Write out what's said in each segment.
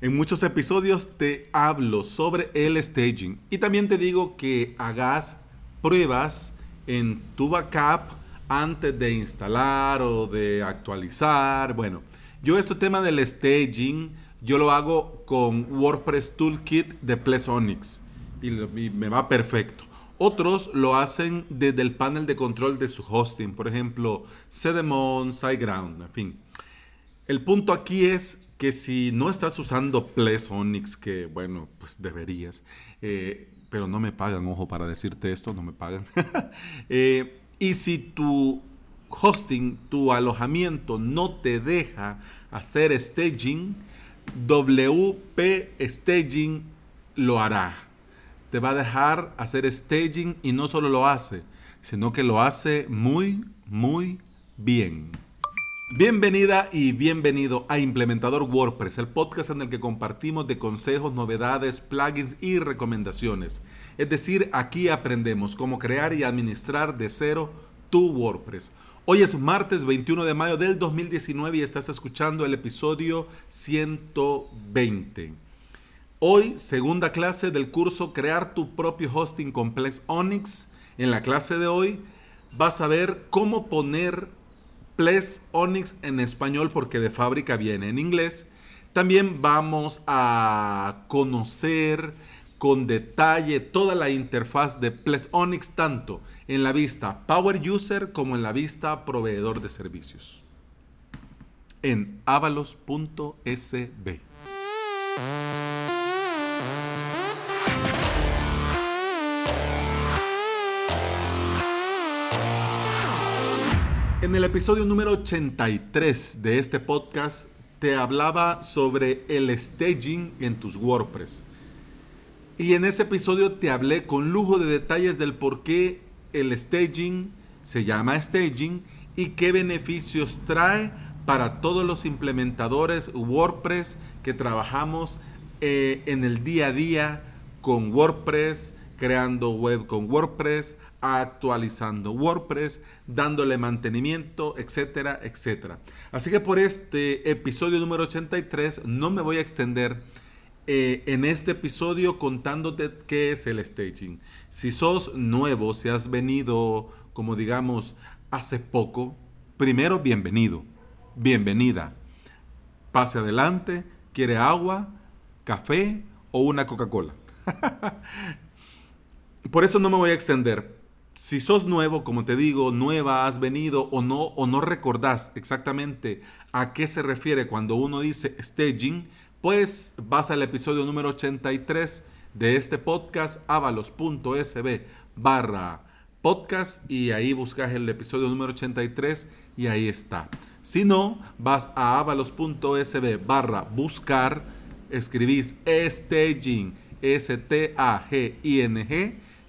En muchos episodios te hablo sobre el staging y también te digo que hagas pruebas en tu backup antes de instalar o de actualizar. Bueno, yo este tema del staging, yo lo hago con WordPress Toolkit de Plesonics y, me va perfecto. Otros lo hacen desde el panel de control de su hosting, por ejemplo, Cedemon, SiteGround, en fin. El punto aquí es que si no estás usando Ples Onyx, que bueno, pues deberías, eh, pero no me pagan, ojo, para decirte esto, no me pagan. Eh, y si tu hosting, tu alojamiento no te deja hacer staging, WP Staging lo hará. Te va a dejar hacer staging y no solo lo hace, sino que lo hace muy, muy bien. Bienvenida y bienvenido a Implementador WordPress, el podcast en el que compartimos de consejos, novedades, plugins y recomendaciones. Es decir, aquí aprendemos cómo crear y administrar de cero tu WordPress. Hoy es martes 21 de mayo del 2019 y estás escuchando el episodio 120. Hoy, segunda clase del curso Crear tu propio hosting complex Onyx. En la clase de hoy vas a ver cómo poner Ples Onyx en español porque de fábrica viene en inglés. También vamos a conocer con detalle toda la interfaz de Ples Onyx tanto en la vista Power User como en la vista Proveedor de Servicios. En avalos.sb. En el episodio número 83 de este podcast te hablaba sobre el staging en tus WordPress. Y en ese episodio te hablé con lujo de detalles del por qué el staging se llama staging y qué beneficios trae para todos los implementadores WordPress que trabajamos eh, en el día a día con WordPress, creando web con WordPress, actualizando WordPress, dándole mantenimiento, etcétera, etcétera. Así que por este episodio número 83 no me voy a extender eh, en este episodio contándote qué es el staging. Si sos nuevo, si has venido, como digamos, hace poco, primero bienvenido, bienvenida. Pase adelante, quiere agua, café o una Coca-Cola. Por eso no me voy a extender, si sos nuevo, como te digo, nueva, has venido o no, o no recordás exactamente a qué se refiere cuando uno dice staging, pues vas al episodio número 83 de este podcast, avalos.sb barra podcast y ahí buscas el episodio número 83 y ahí está. Si no, vas a avalos.sb barra buscar, escribís staging, S-T-A-G-I-N-G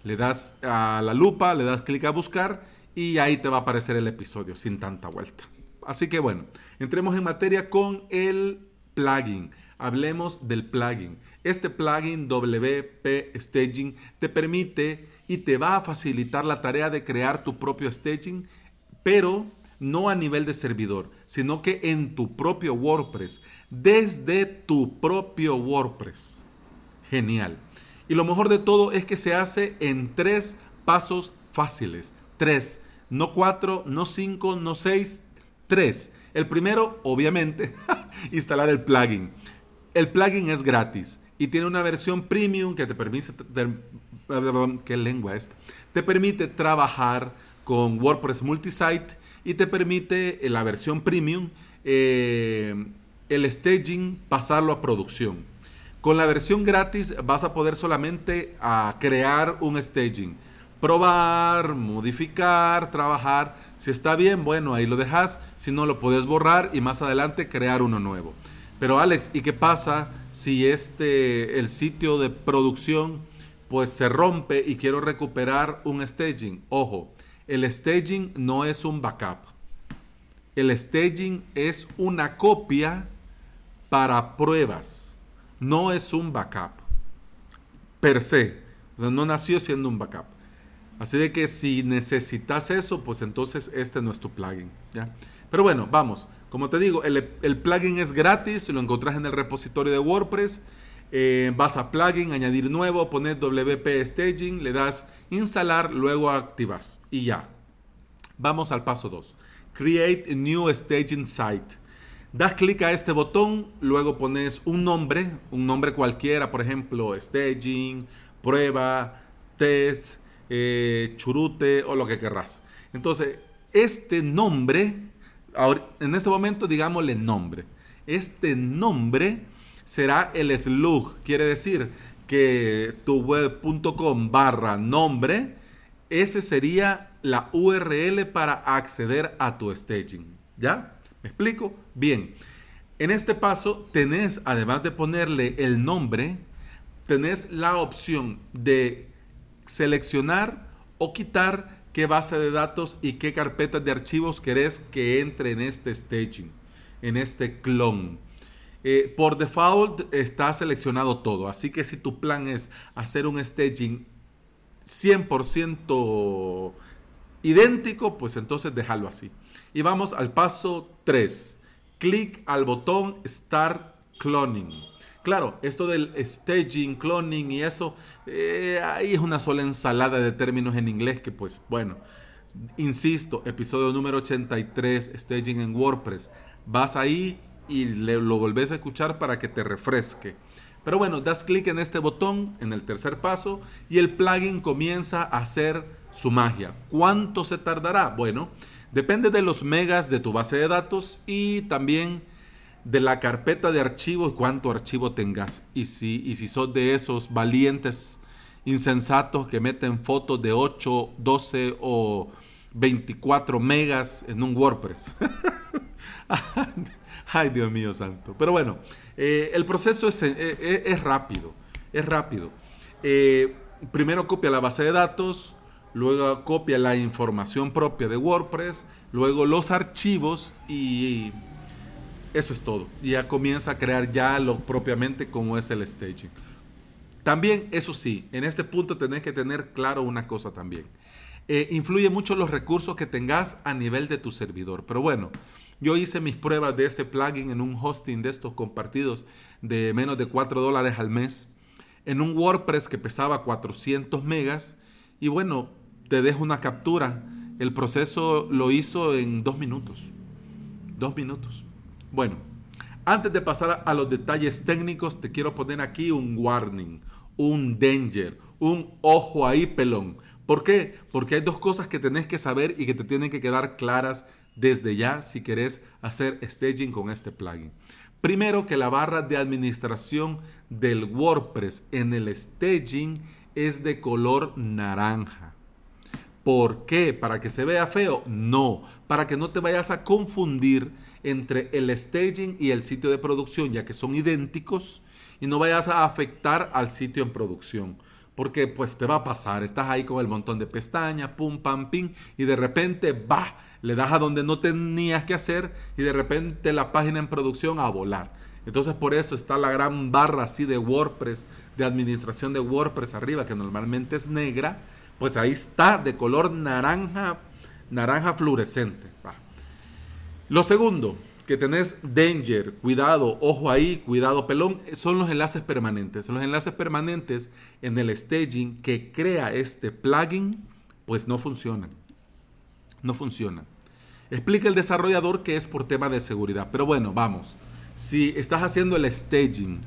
le das a la lupa, le das clic a buscar y ahí te va a aparecer el episodio sin tanta vuelta. Así que bueno, entremos en materia con el plugin. Hablemos del plugin. Este plugin WP Staging te permite y te va a facilitar la tarea de crear tu propio staging, pero no a nivel de servidor, sino que en tu propio WordPress, desde tu propio WordPress. Genial. Y lo mejor de todo es que se hace en tres pasos fáciles. Tres, no cuatro, no cinco, no seis, tres. El primero, obviamente, instalar el plugin. El plugin es gratis y tiene una versión premium que te permite, ¿qué lengua esta? Te permite trabajar con WordPress Multisite y te permite en la versión premium eh, el staging pasarlo a producción. Con la versión gratis vas a poder solamente crear un staging. Probar, modificar, trabajar. Si está bien, bueno, ahí lo dejas. Si no, lo puedes borrar y más adelante crear uno nuevo. Pero Alex, ¿y qué pasa si este, el sitio de producción pues se rompe y quiero recuperar un staging? Ojo, el staging no es un backup. El staging es una copia para pruebas no es un backup per se. O sea, no nació siendo un backup. Así de que si necesitas eso, pues entonces este no es tu plugin. ¿ya? Pero bueno, vamos. Como te digo, el, plugin es gratis, lo encontrás en el repositorio de WordPress. Eh, vas a plugin, añadir nuevo, pones WP Staging, le das instalar, luego activas y ya. Vamos al paso 2. Create a new staging site. Das clic a este botón, luego pones un nombre, un nombre cualquiera, por ejemplo, staging, prueba, test, eh, churute o lo que querrás. Entonces, este nombre, en este momento digámosle nombre. Este nombre será el slug, quiere decir que tu web.com barra nombre, ese sería la URL para acceder a tu staging. ¿Ya? ¿Me explico? Bien. En este paso tenés, además de ponerle el nombre, tenés la opción de seleccionar o quitar qué base de datos y qué carpetas de archivos querés que entre en este staging, en este clon. Eh, por default está seleccionado todo, así que si tu plan es hacer un staging 100% idéntico, pues entonces déjalo así. Y vamos al paso 3. Clic al botón Start Cloning. Claro, esto del staging, cloning y eso, eh, ahí es una sola ensalada de términos en inglés que pues bueno, insisto, episodio número 83, staging en WordPress. Vas ahí y lo volvés a escuchar para que te refresque. Pero bueno, das clic en este botón, en el tercer paso, y el plugin comienza a hacer su magia. ¿Cuánto se tardará? Bueno, depende de los megas de tu base de datos y también de la carpeta de archivos, cuánto archivo tengas. Y si, y si sos de esos valientes insensatos que meten fotos de 8, 12 o 24 megas en un WordPress. Ay, Dios mío santo. Pero bueno, eh, el proceso es, eh, eh, es, rápido. Es rápido. primero copia la base de datos, luego copia la información propia de WordPress, luego los archivos y eso es todo. Ya comienza a crear ya lo propiamente como es el staging. También, eso sí, en este punto tenés que tener claro una cosa también. Eh, influye mucho los recursos que tengas a nivel de tu servidor. Pero bueno, yo hice mis pruebas de este plugin en un hosting de estos compartidos de menos de 4 dólares al mes. En un WordPress que pesaba 400 megas. Y bueno, te dejo una captura. El proceso lo hizo en dos minutos. Dos minutos. Bueno, antes de pasar a los detalles técnicos, te quiero poner aquí un warning, un danger, un ojo ahí pelón. ¿Por qué? Porque hay dos cosas que tenés que saber y que te tienen que quedar claras desde ya si querés hacer staging con este plugin. Primero que la barra de administración del WordPress en el staging es de color naranja. ¿Por qué? ¿Para que se vea feo? No, para que no te vayas a confundir entre el staging y el sitio de producción, ya que son idénticos y no vayas a afectar al sitio en producción. Porque pues te va a pasar, estás ahí con el montón de pestañas, pum, pam, pim, y de repente, va, le das a donde no tenías que hacer y de repente la página en producción a volar. Entonces por eso está la gran barra así de WordPress, de administración de WordPress arriba, que normalmente es negra, pues ahí está de color naranja, naranja fluorescente. Lo segundo, que tenés danger, cuidado, ojo ahí, cuidado pelón, son los enlaces permanentes. Los enlaces permanentes en el staging que crea este plugin, pues no funcionan. No funcionan. Explica el desarrollador que es por tema de seguridad. Pero bueno, vamos. Si estás haciendo el staging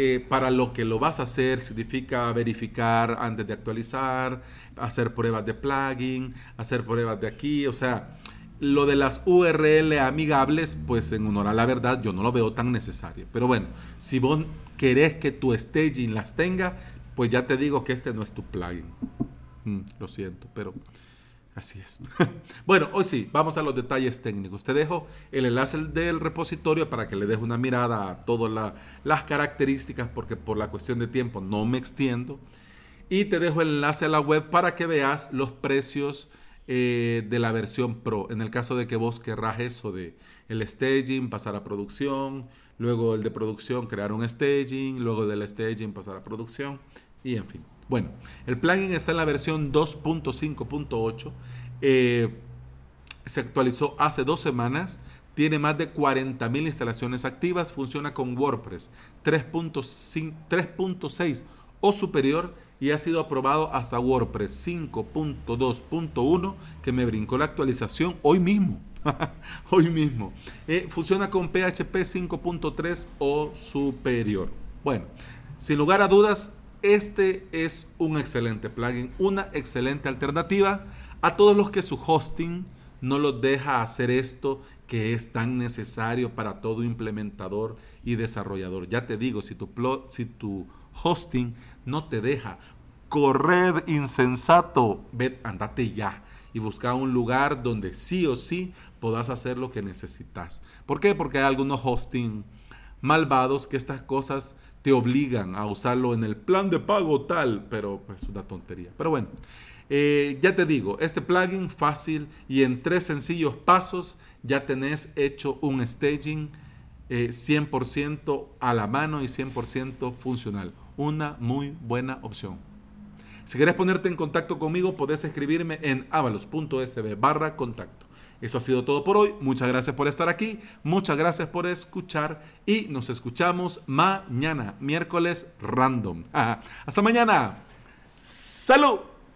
eh, para lo que lo vas a hacer, significa verificar antes de actualizar, hacer pruebas de plugin, hacer pruebas de aquí, o sea, lo de las URL amigables, pues en honor a la verdad, yo no lo veo tan necesario. Pero bueno, si vos querés que tu staging las tenga, pues ya te digo que este no es tu plugin. Mm, lo siento, pero así es. bueno, hoy sí, vamos a los detalles técnicos. Te dejo el enlace del repositorio para que le des una mirada a todas las características, porque por la cuestión de tiempo no me extiendo. Y te dejo el enlace a la web para que veas los precios eh, de la versión Pro. En el caso de que vos querrás eso de el staging, pasar a producción, luego el de producción, crear un staging, luego del staging, pasar a producción y en fin. Bueno, el plugin está en la versión 2.5.8. Eh, se actualizó hace dos semanas. tiene más de 40.000 instalaciones activas, funciona con WordPress 3.6 o superior y ha sido aprobado hasta WordPress 5.2.1 que me brincó la actualización hoy mismo. hoy mismo. Eh, funciona con PHP 5.3 o superior. Bueno, sin lugar a dudas, este es un excelente plugin, una excelente alternativa a todos los que su hosting no los deja hacer esto que es tan necesario para todo implementador y desarrollador. Ya te digo, si tu, si tu hosting no te deja correr insensato, ve, andate ya y busca un lugar donde sí o sí puedas hacer lo que necesitas. ¿Por qué? Porque hay algunos hosting malvados que estas cosas obligan a usarlo en el plan de pago tal, pero es una tontería. Pero bueno, eh, ya te digo, este plugin fácil y en tres sencillos pasos ya tenés hecho un staging 100% eh, a la mano y 100% funcional. Una muy buena opción. Si quieres ponerte en contacto conmigo, podés escribirme en avalos.sb barra contacto. Eso ha sido todo por hoy. Muchas gracias por estar aquí. Muchas gracias por escuchar. Y nos escuchamos mañana, miércoles random. Hasta mañana. Salud.